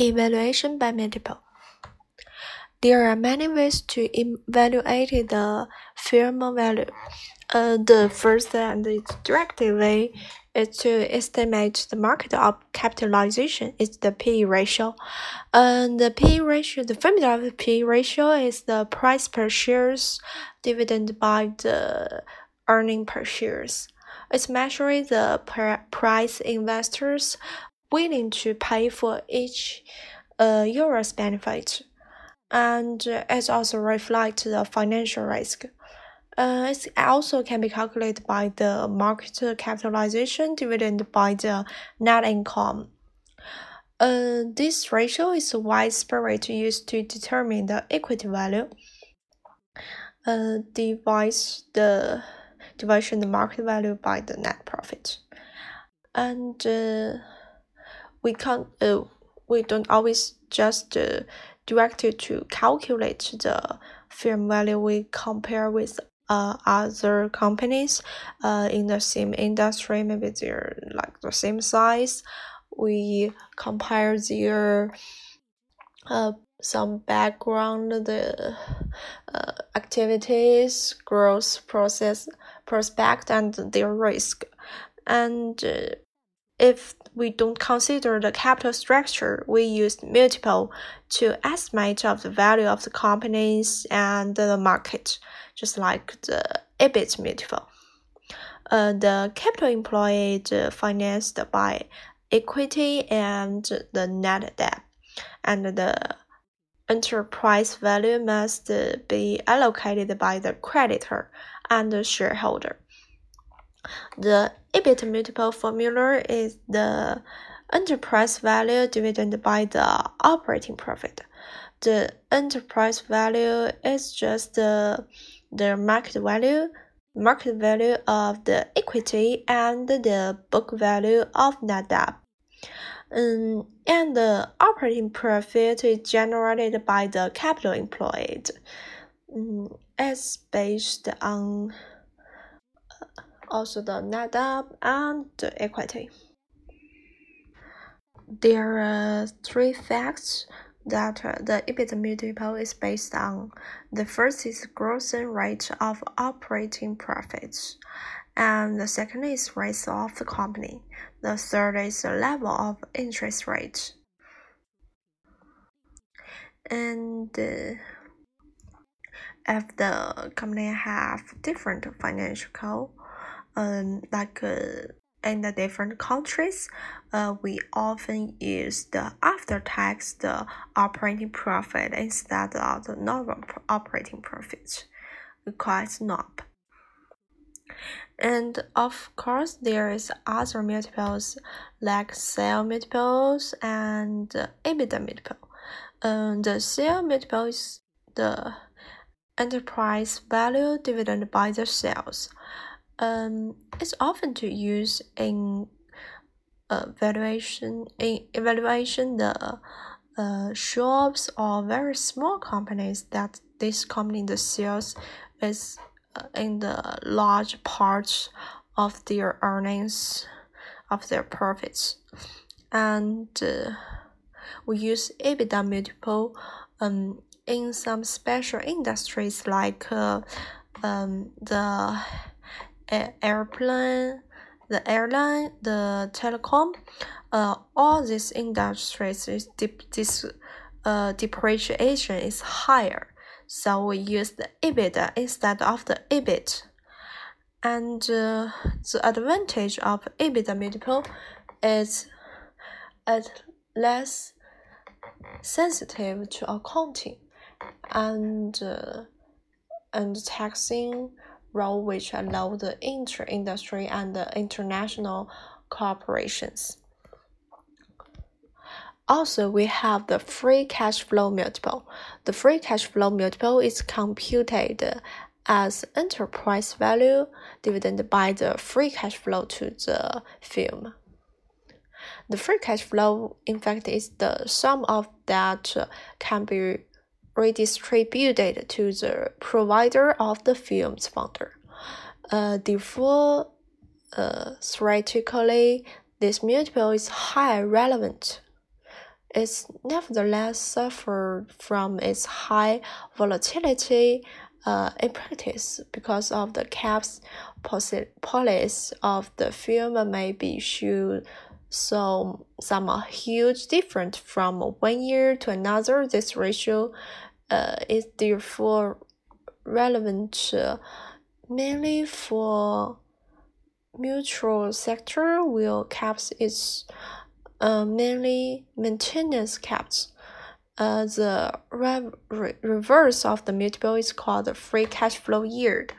Evaluation by multiple. There are many ways to evaluate the firm value. Uh, the first and the direct way is to estimate the market of capitalization is the P ratio. And the P ratio, the formula of P ratio is the price per shares divided by the earning per shares. It measures the price investors willing to pay for each uh, euro's benefit, and it also reflects the financial risk. Uh, it also can be calculated by the market capitalization divided by the net income. Uh, this ratio is widespread used to determine the equity value. Uh, divides the division the market value by the net profit, and uh, we can't uh, we don't always just uh, direct it to calculate the firm value. We compare with uh, other companies uh, in the same industry maybe they're like the same size. We compare their uh, some background the uh, activities growth process prospect and their risk. And uh, if we don't consider the capital structure, we use multiple to estimate of the value of the companies and the market, just like the EBIT multiple. Uh, the capital employed uh, financed by equity and the net debt, and the enterprise value must be allocated by the creditor and the shareholder. The EBIT multiple formula is the enterprise value divided by the operating profit. The enterprise value is just the, the market value market value of the equity and the book value of net debt. Um, and the operating profit is generated by the capital employed. Um, it's based on also the net debt and the equity. There are three facts that the EBIT multiple is based on. The first is growth rate of operating profits, and the second is rate of the company. The third is the level of interest rate. And uh, if the company have different financial um, like uh, in the different countries, uh, we often use the after tax the operating profit instead of the normal operating profit, quite NOP. And of course, there is other multiples like sale multiples and EBITDA multiple. Um, the sale multiple is the enterprise value divided by the sales um, it's often to use in uh, valuation in evaluation the uh, shops or very small companies that this company the sales is uh, in the large parts of their earnings of their profits. And uh, we use EBITDA multiple um, in some special industries like uh, um, the airplane, the airline, the telecom, uh, all these industries is this uh, depreciation is higher. So we use the EBITDA instead of the EBIT. And uh, the advantage of EBITDA multiple is it less sensitive to accounting and uh, and taxing role which allow the inter-industry and the international corporations. Also, we have the free cash flow multiple. The free cash flow multiple is computed as enterprise value divided by the free cash flow to the firm. The free cash flow, in fact, is the sum of that can be redistributed to the provider of the firm's funder. Uh, therefore, uh, theoretically, this multiple is highly relevant. it nevertheless suffered from its high volatility uh, in practice because of the capex policy of the film may be shown so some are huge different from one year to another. This ratio uh, is therefore relevant mainly for mutual sector will capex is uh, mainly maintenance capex. Uh, the re reverse of the multiple is called the free cash flow yield.